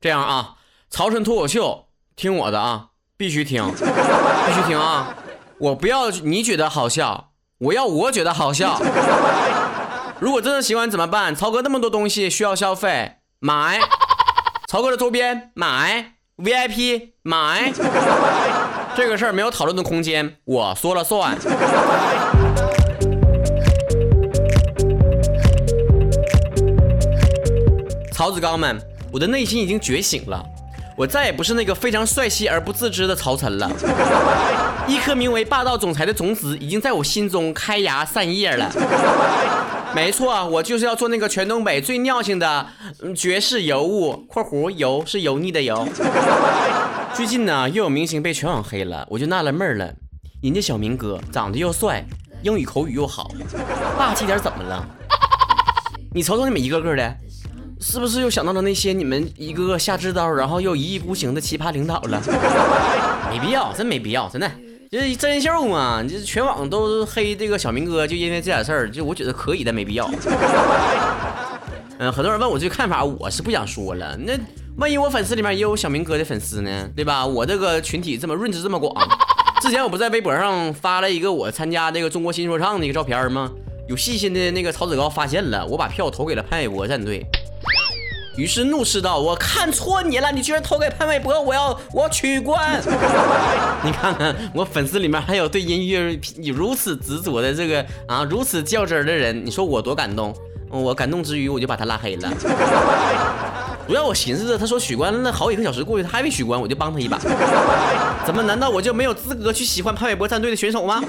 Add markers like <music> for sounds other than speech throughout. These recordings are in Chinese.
这样啊，曹晨脱口秀，听我的啊，必须听，<laughs> 必须听啊！我不要你觉得好笑，我要我觉得好笑。<laughs> 如果真的喜欢怎么办？曹哥那么多东西需要消费，买。<laughs> 曹哥的周边买，VIP 买。这个事儿没有讨论的空间，我说了算。曹子刚们，我的内心已经觉醒了，我再也不是那个非常帅气而不自知的曹晨了。一颗名为霸道总裁的种子已经在我心中开芽散叶了。没错，我就是要做那个全东北最尿性的绝世尤物（括弧油是油腻的油）。最近呢，又有明星被全网黑了，我就纳了闷了。人家小明哥长得又帅，英语口语又好，霸气点怎么了？<laughs> 你瞅瞅你们一个个的。是不是又想到了那些你们一个个下知刀，然后又一意孤行的奇葩领导了？<laughs> 没必要，真没必要，真的，就是真人秀嘛。这全网都黑这个小明哥，就因为这点事儿，就我觉得可以但，没必要。<laughs> 嗯，很多人问我这个看法，我是不想说了。那万一我粉丝里面也有小明哥的粉丝呢？对吧？我这个群体这么润 e 这么广，<laughs> 之前我不在微博上发了一个我参加这个中国新说唱的一个照片吗？有细心的那个曹子高发现了，我把票投给了潘玮柏战队。于是怒斥道：“我看错你了，你居然投给潘玮柏，我要我要取关！<laughs> 你看看我粉丝里面还有对音乐如此执着的这个啊，如此较真的人，你说我多感动？我感动之余，我就把他拉黑了。<laughs> 不要我寻思着，他说取关那好几个小时过去，他还没取关，我就帮他一把。<laughs> 怎么？难道我就没有资格去喜欢潘玮柏战队的选手吗？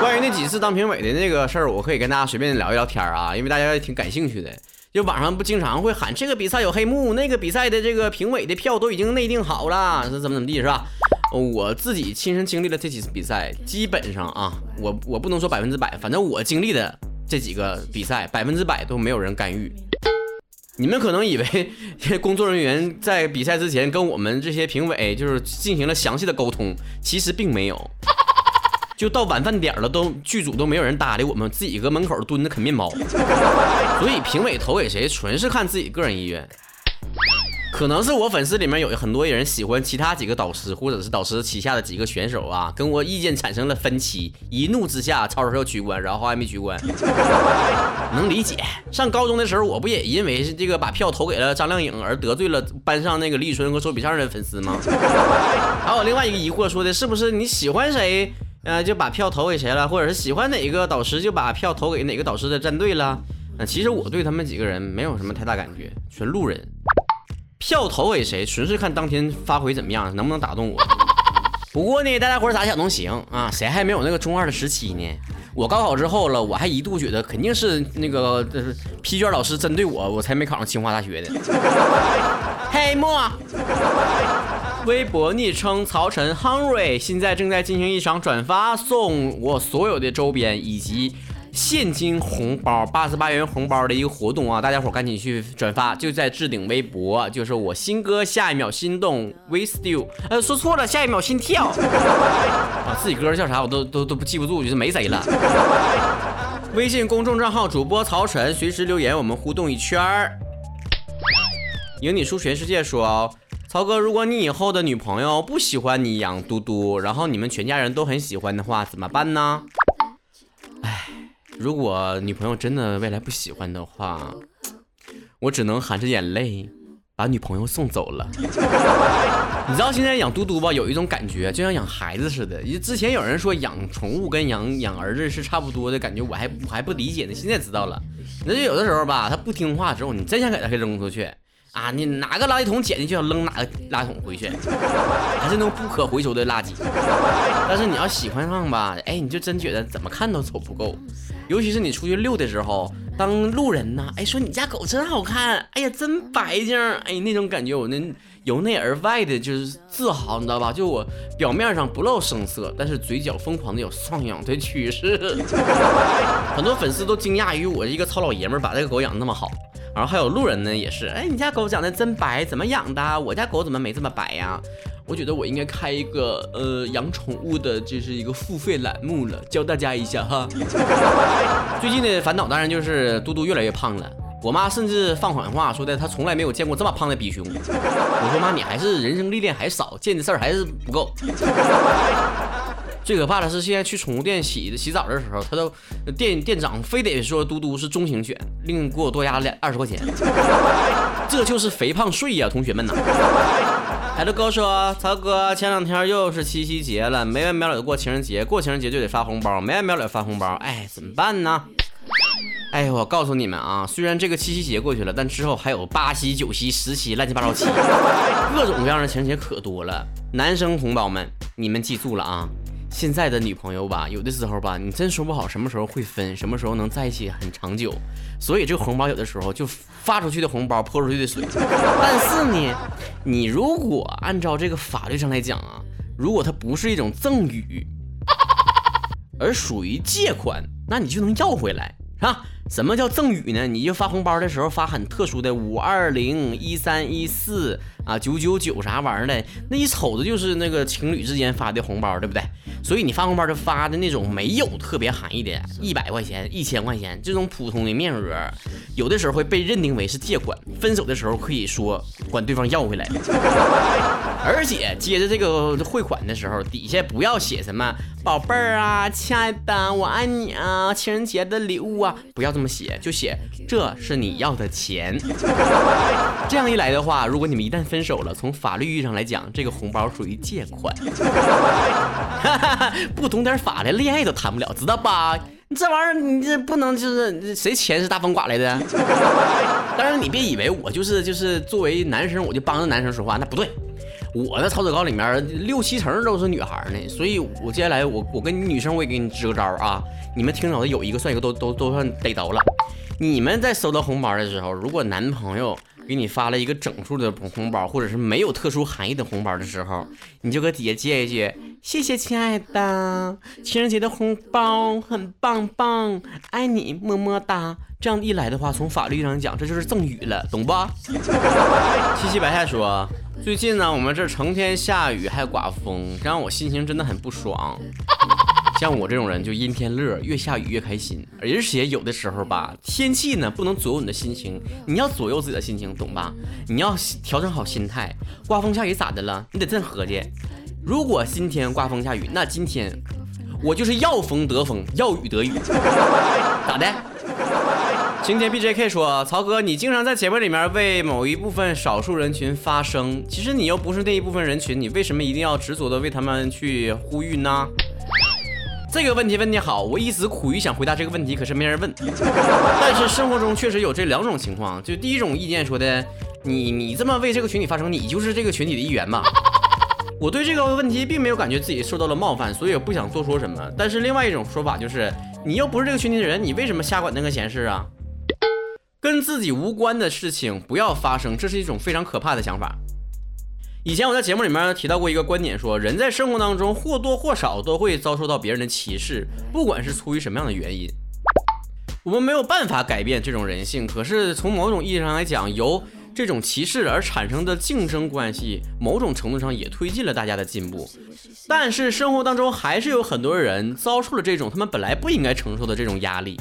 关于那几次当评委的那个事儿，我可以跟大家随便聊一聊天啊，因为大家也挺感兴趣的。就网上不经常会喊这个比赛有黑幕，那个比赛的这个评委的票都已经内定好了，是怎么怎么地，是吧？我自己亲身经历了这几次比赛，基本上啊，我我不能说百分之百，反正我经历的这几个比赛，百分之百都没有人干预。你们可能以为 <laughs> 工作人员在比赛之前跟我们这些评委就是进行了详细的沟通，其实并没有。就到晚饭点了，都剧组都没有人搭理我们，自己搁门口蹲着啃面包。<laughs> 所以评委投给谁，纯是看自己个人意愿。可能是我粉丝里面有很多人喜欢其他几个导师，或者是导师旗下的几个选手啊，跟我意见产生了分歧，一怒之下，超超要取关，然后还没取关，<laughs> 能理解。上高中的时候，我不也因为这个把票投给了张靓颖而得罪了班上那个李宇春和周笔畅的粉丝吗？<laughs> 还有另外一个疑惑说的是不是你喜欢谁？呃，就把票投给谁了，或者是喜欢哪个导师就把票投给哪个导师的战队了。那其实我对他们几个人没有什么太大感觉，纯路人。票投给谁，纯是看当天发挥怎么样，能不能打动我。<laughs> 不过呢，大家伙咋想都行啊，谁还没有那个中二的时期呢？我高考之后了，我还一度觉得肯定是那个就是批卷老师针对我，我才没考上清华大学的。<laughs> 黑墨。微博昵称曹晨 Henry 现在正在进行一场转发送我所有的周边以及现金红包八十八元红包的一个活动啊！大家伙赶紧去转发，就在置顶微博，就是我新歌下一秒心动 We Still，呃，说错了，下一秒心跳 <laughs> 啊！自己歌叫啥我都都都不记不住，就是没谁了。<laughs> 微信公众账号主播曹晨，随时留言，我们互动一圈儿。赢你输全世界说哦。曹哥，如果你以后的女朋友不喜欢你养嘟嘟，然后你们全家人都很喜欢的话，怎么办呢？哎，如果女朋友真的未来不喜欢的话，我只能含着眼泪把女朋友送走了。<laughs> 你知道现在养嘟嘟吧，有一种感觉，就像养孩子似的。之前有人说养宠物跟养养儿子是差不多的感觉，我还我还不理解呢，现在知道了。那就有的时候吧，他不听话之后，你真想给他给扔出去。啊，你哪个垃圾桶捡进去扔哪个垃圾桶回去，还是那种不可回收的垃圾。但是你要喜欢上吧，哎，你就真觉得怎么看都丑不够。尤其是你出去遛的时候，当路人呢，哎，说你家狗真好看，哎呀，真白净，哎，那种感觉我那由内而外的就是自豪，你知道吧？就我表面上不露声色，但是嘴角疯狂的有上扬的趋势。<laughs> 很多粉丝都惊讶于我一个糙老爷们儿把这个狗养那么好。然后还有路人呢，也是，哎，你家狗长得真白，怎么养的？我家狗怎么没这么白呀？我觉得我应该开一个呃养宠物的，这是一个付费栏目了，教大家一下哈。<laughs> 最近的烦恼当然就是嘟嘟越来越胖了，我妈甚至放狠话说的，她从来没有见过这么胖的比熊。我说妈，你还是人生历练还少，见的事儿还是不够。最可怕的是，现在去宠物店洗洗澡的时候，他都店店长非得说嘟嘟是中型犬，另给我多压两二十块钱。这就是肥胖税呀，同学们呐！海德哥说：“曹哥，前两天又是七夕节了，没完没了的过情人节，过情人节就得发红包，没完没了发红包，哎，怎么办呢？”哎，我告诉你们啊，虽然这个七夕节过去了，但之后还有八夕、九夕、十夕，乱七八糟七，<laughs> 各种各样的情人节可多了。男生同胞们，你们记住了啊！现在的女朋友吧，有的时候吧，你真说不好什么时候会分，什么时候能在一起很长久。所以这个红包有的时候就发出去的红包泼出去的水。<laughs> 但是呢，你如果按照这个法律上来讲啊，如果它不是一种赠与，而属于借款，那你就能要回来，啊？什么叫赠与呢？你就发红包的时候发很特殊的五二零一三一四啊九九九啥玩意儿的，那一瞅着就是那个情侣之间发的红包，对不对？所以你发红包就发的那种没有特别含义的，一百块钱、一千块钱这种普通的面额，有的时候会被认定为是借款，分手的时候可以说管对方要回来。<laughs> 而且接着这个汇款的时候，底下不要写什么宝贝儿啊、亲爱的我爱你啊、情人节的礼物啊，不要这么写，就写这是你要的钱。<laughs> 这样一来的话，如果你们一旦分手了，从法律意义上来讲，这个红包属于借款。<laughs> 不懂点法的，恋爱都谈不了，知道吧？你这玩意儿，你这不能就是谁钱是大风刮来的？<laughs> 当然，你别以为我就是就是作为男生，我就帮着男生说话，那不对。我的草稿里面六七成都是女孩呢，所以我接下来我我跟女生我也给你支个招啊，你们听着的有一个算一个，都都都算逮着了。你们在收到红包的时候，如果男朋友给你发了一个整数的红包，或者是没有特殊含义的红包的时候，你就搁底下接一句：“谢谢亲爱的，情人节的红包很棒棒，爱你么么哒。”这样一来的话，从法律上讲，这就是赠与了，懂不？<laughs> 七七白菜说。最近呢，我们这成天下雨还刮风，让我心情真的很不爽。像我这种人就阴天乐，越下雨越开心。而且有的时候吧，天气呢不能左右你的心情，你要左右自己的心情，懂吧？你要调整好心态。刮风下雨咋的了？你得这么合计。如果今天刮风下雨，那今天我就是要风得风，要雨得雨，<laughs> 咋的？今天 B J K 说：“曹哥，你经常在节目里面为某一部分少数人群发声，其实你又不是那一部分人群，你为什么一定要执着的为他们去呼吁呢？”这个问题问的好，我一直苦于想回答这个问题，可是没人问。<laughs> 但是生活中确实有这两种情况，就第一种意见说的，你你这么为这个群体发声，你就是这个群体的一员嘛。<laughs> 我对这个问题并没有感觉自己受到了冒犯，所以也不想多说什么。但是另外一种说法就是，你又不是这个群体的人，你为什么瞎管那个闲事啊？跟自己无关的事情不要发生，这是一种非常可怕的想法。以前我在节目里面提到过一个观点，说人在生活当中或多或少都会遭受到别人的歧视，不管是出于什么样的原因，我们没有办法改变这种人性。可是从某种意义上来讲，由这种歧视而产生的竞争关系，某种程度上也推进了大家的进步。但是生活当中还是有很多人遭受了这种他们本来不应该承受的这种压力。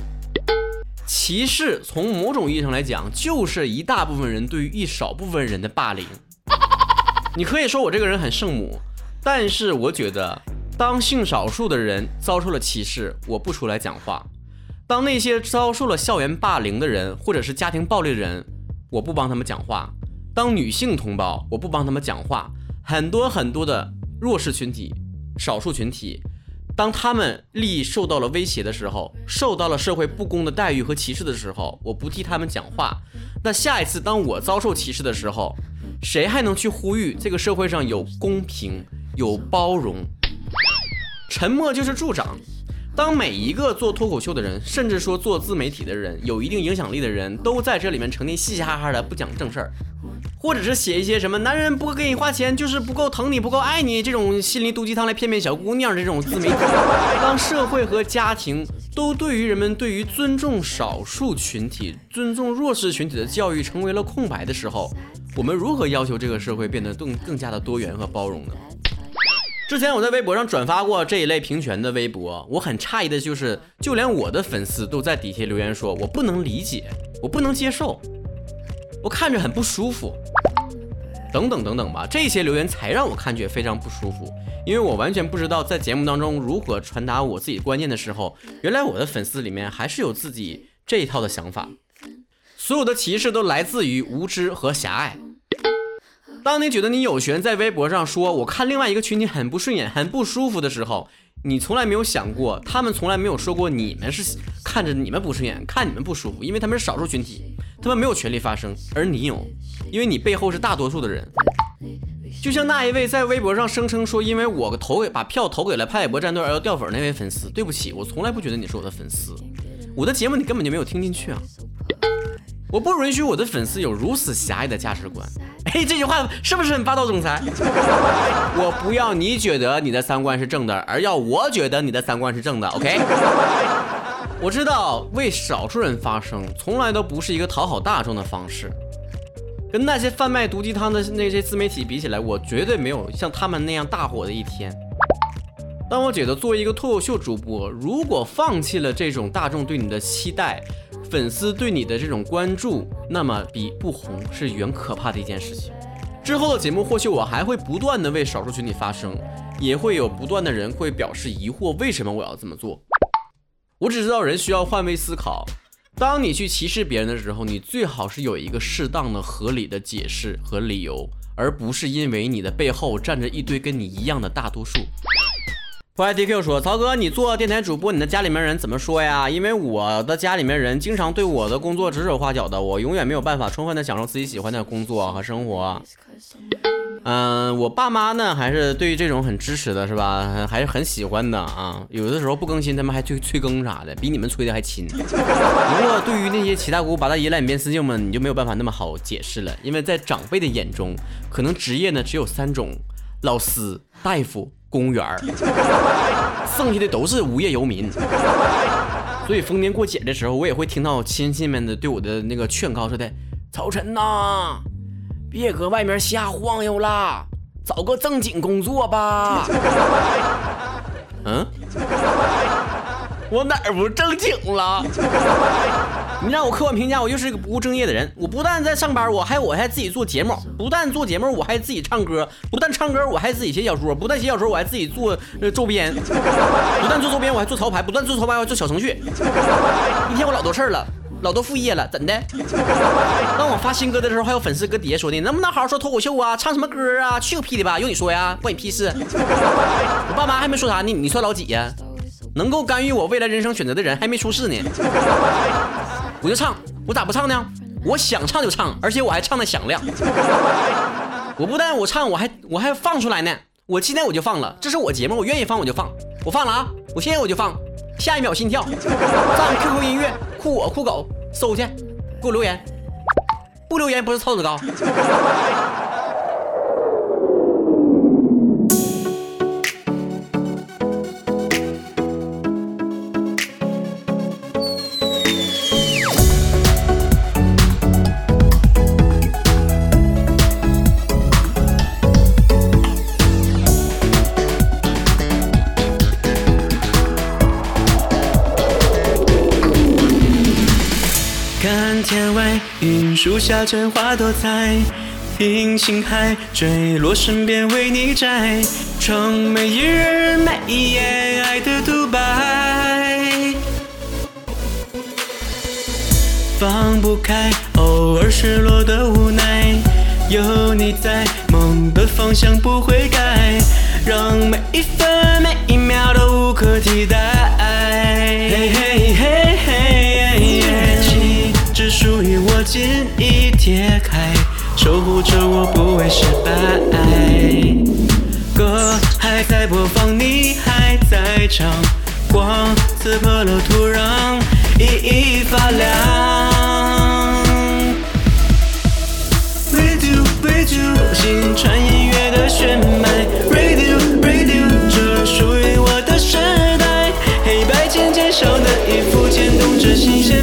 歧视从某种意义上来讲，就是一大部分人对于一少部分人的霸凌。你可以说我这个人很圣母，但是我觉得，当性少数的人遭受了歧视，我不出来讲话；当那些遭受了校园霸凌的人，或者是家庭暴力的人，我不帮他们讲话；当女性同胞，我不帮他们讲话。很多很多的弱势群体、少数群体。当他们利益受到了威胁的时候，受到了社会不公的待遇和歧视的时候，我不替他们讲话。那下一次当我遭受歧视的时候，谁还能去呼吁这个社会上有公平、有包容？沉默就是助长。当每一个做脱口秀的人，甚至说做自媒体的人，有一定影响力的人都在这里面成天嘻嘻哈哈的不讲正事儿。或者是写一些什么男人不给你花钱就是不够疼你不够爱你这种心灵毒鸡汤来骗骗小姑娘这种自媒体，当社会和家庭都对于人们对于尊重少数群体、尊重弱势群体的教育成为了空白的时候，我们如何要求这个社会变得更更加的多元和包容呢？之前我在微博上转发过这一类平权的微博，我很诧异的就是，就连我的粉丝都在底下留言说，我不能理解。我不能接受，我看着很不舒服，等等等等吧，这些留言才让我看觉非常不舒服，因为我完全不知道在节目当中如何传达我自己观念的时候，原来我的粉丝里面还是有自己这一套的想法，所有的歧视都来自于无知和狭隘。当你觉得你有权在微博上说我看另外一个群体很不顺眼、很不舒服的时候，你从来没有想过，他们从来没有说过你们是看着你们不顺眼、看你们不舒服，因为他们是少数群体，他们没有权利发声，而你有，因为你背后是大多数的人。就像那一位在微博上声称说，因为我投给把票投给了潘玮柏战队而要掉粉那位粉丝，对不起，我从来不觉得你是我的粉丝，我的节目你根本就没有听进去啊。我不允许我的粉丝有如此狭隘的价值观。哎，这句话是不是很霸道总裁？<laughs> 我不要你觉得你的三观是正的，而要我觉得你的三观是正的。OK？<laughs> 我知道为少数人发声从来都不是一个讨好大众的方式。跟那些贩卖毒鸡汤的那些自媒体比起来，我绝对没有像他们那样大火的一天。但我觉得作为一个脱口秀主播，如果放弃了这种大众对你的期待，粉丝对你的这种关注，那么比不红是远可怕的一件事情。之后的节目，或许我还会不断的为少数群体发声，也会有不断的人会表示疑惑，为什么我要这么做？我只知道人需要换位思考。当你去歧视别人的时候，你最好是有一个适当的、合理的解释和理由，而不是因为你的背后站着一堆跟你一样的大多数。Y D Q 说：“曹哥，你做电台主播，你的家里面人怎么说呀？因为我的家里面人经常对我的工作指手画脚的，我永远没有办法充分的享受自己喜欢的工作和生活。嗯，我爸妈呢，还是对于这种很支持的，是吧？还是很喜欢的啊。有的时候不更新，他们还催催更啥的，比你们催的还勤。<laughs> 不过对于那些七大姑八大姨烂边四舅们，你就没有办法那么好解释了，因为在长辈的眼中，可能职业呢只有三种：老师、大夫。”公务员儿，<laughs> 剩下的都是无业游民。所以逢年过节的时候，我也会听到亲戚们的对我的那个劝告，说的：“曹晨呐，别搁外面瞎晃悠了，找个正经工作吧。<laughs> ”嗯，我哪儿不正经了？你让我客观评价，我就是一个不务正业的人。我不但在上班，我还我还自己做节目；不但做节目，我还自己唱歌；不但唱歌，我还自己写小说；不但写小说，我还自己做呃周边；不但做周边，我还做潮牌；不但做潮牌，我还做小程序。一天我老多事儿了，老多副业了，怎的？当我发新歌的时候，还有粉丝搁底下说的，能不能好好说脱口秀啊？唱什么歌啊？去个屁的吧！用你说呀，关你屁事！我爸妈还没说啥呢，你算老几呀？能够干预我未来人生选择的人还没出世呢。我就唱，我咋不唱呢？我想唱就唱，而且我还唱的响亮。<laughs> 我不但我唱，我还我还放出来呢。我今天我就放了，这是我节目，我愿意放我就放，我放了啊！我现在我就放，下一秒心跳。上 QQ 音乐酷我酷狗搜去，给我留言，不留言不是操子高。树下春花多彩，听星海坠落，身边为你摘。窗每一日每一夜，爱的独白。放不开，偶尔失落的无奈。有你在，梦的方向不会改，让每一分每一秒都无可替代。解开，守护着我不会失败。歌还在播放，你还在唱，光刺破了土壤，熠熠发亮。Radio Radio，心传音乐的血脉。Radio Radio，这属于我的时代。黑白渐渐少的衣服，牵动着新鲜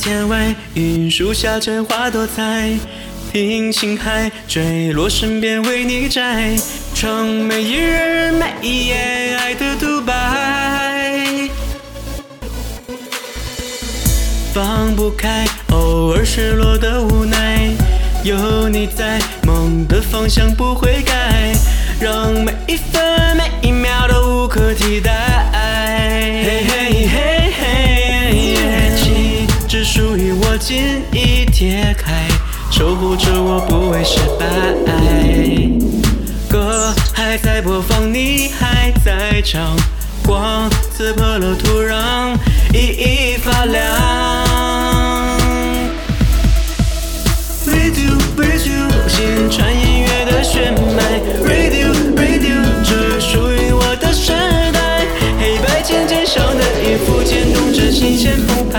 天外，云树下春花多彩。听青海坠落，身边为你摘。窗每一日，每一夜，爱的独白。放不开，偶尔失落的无奈。有你在，梦的方向不会改，让每一分每一秒都无可替代。嘿嘿嘿，心，已贴开，守护着我不会失败。歌还在播放，你还在唱，光刺破了土壤，熠熠发亮。Radio Radio，心传音乐的血脉。Radio Radio，这属于我的时代。黑白渐渐上的音符牵动着心弦澎湃，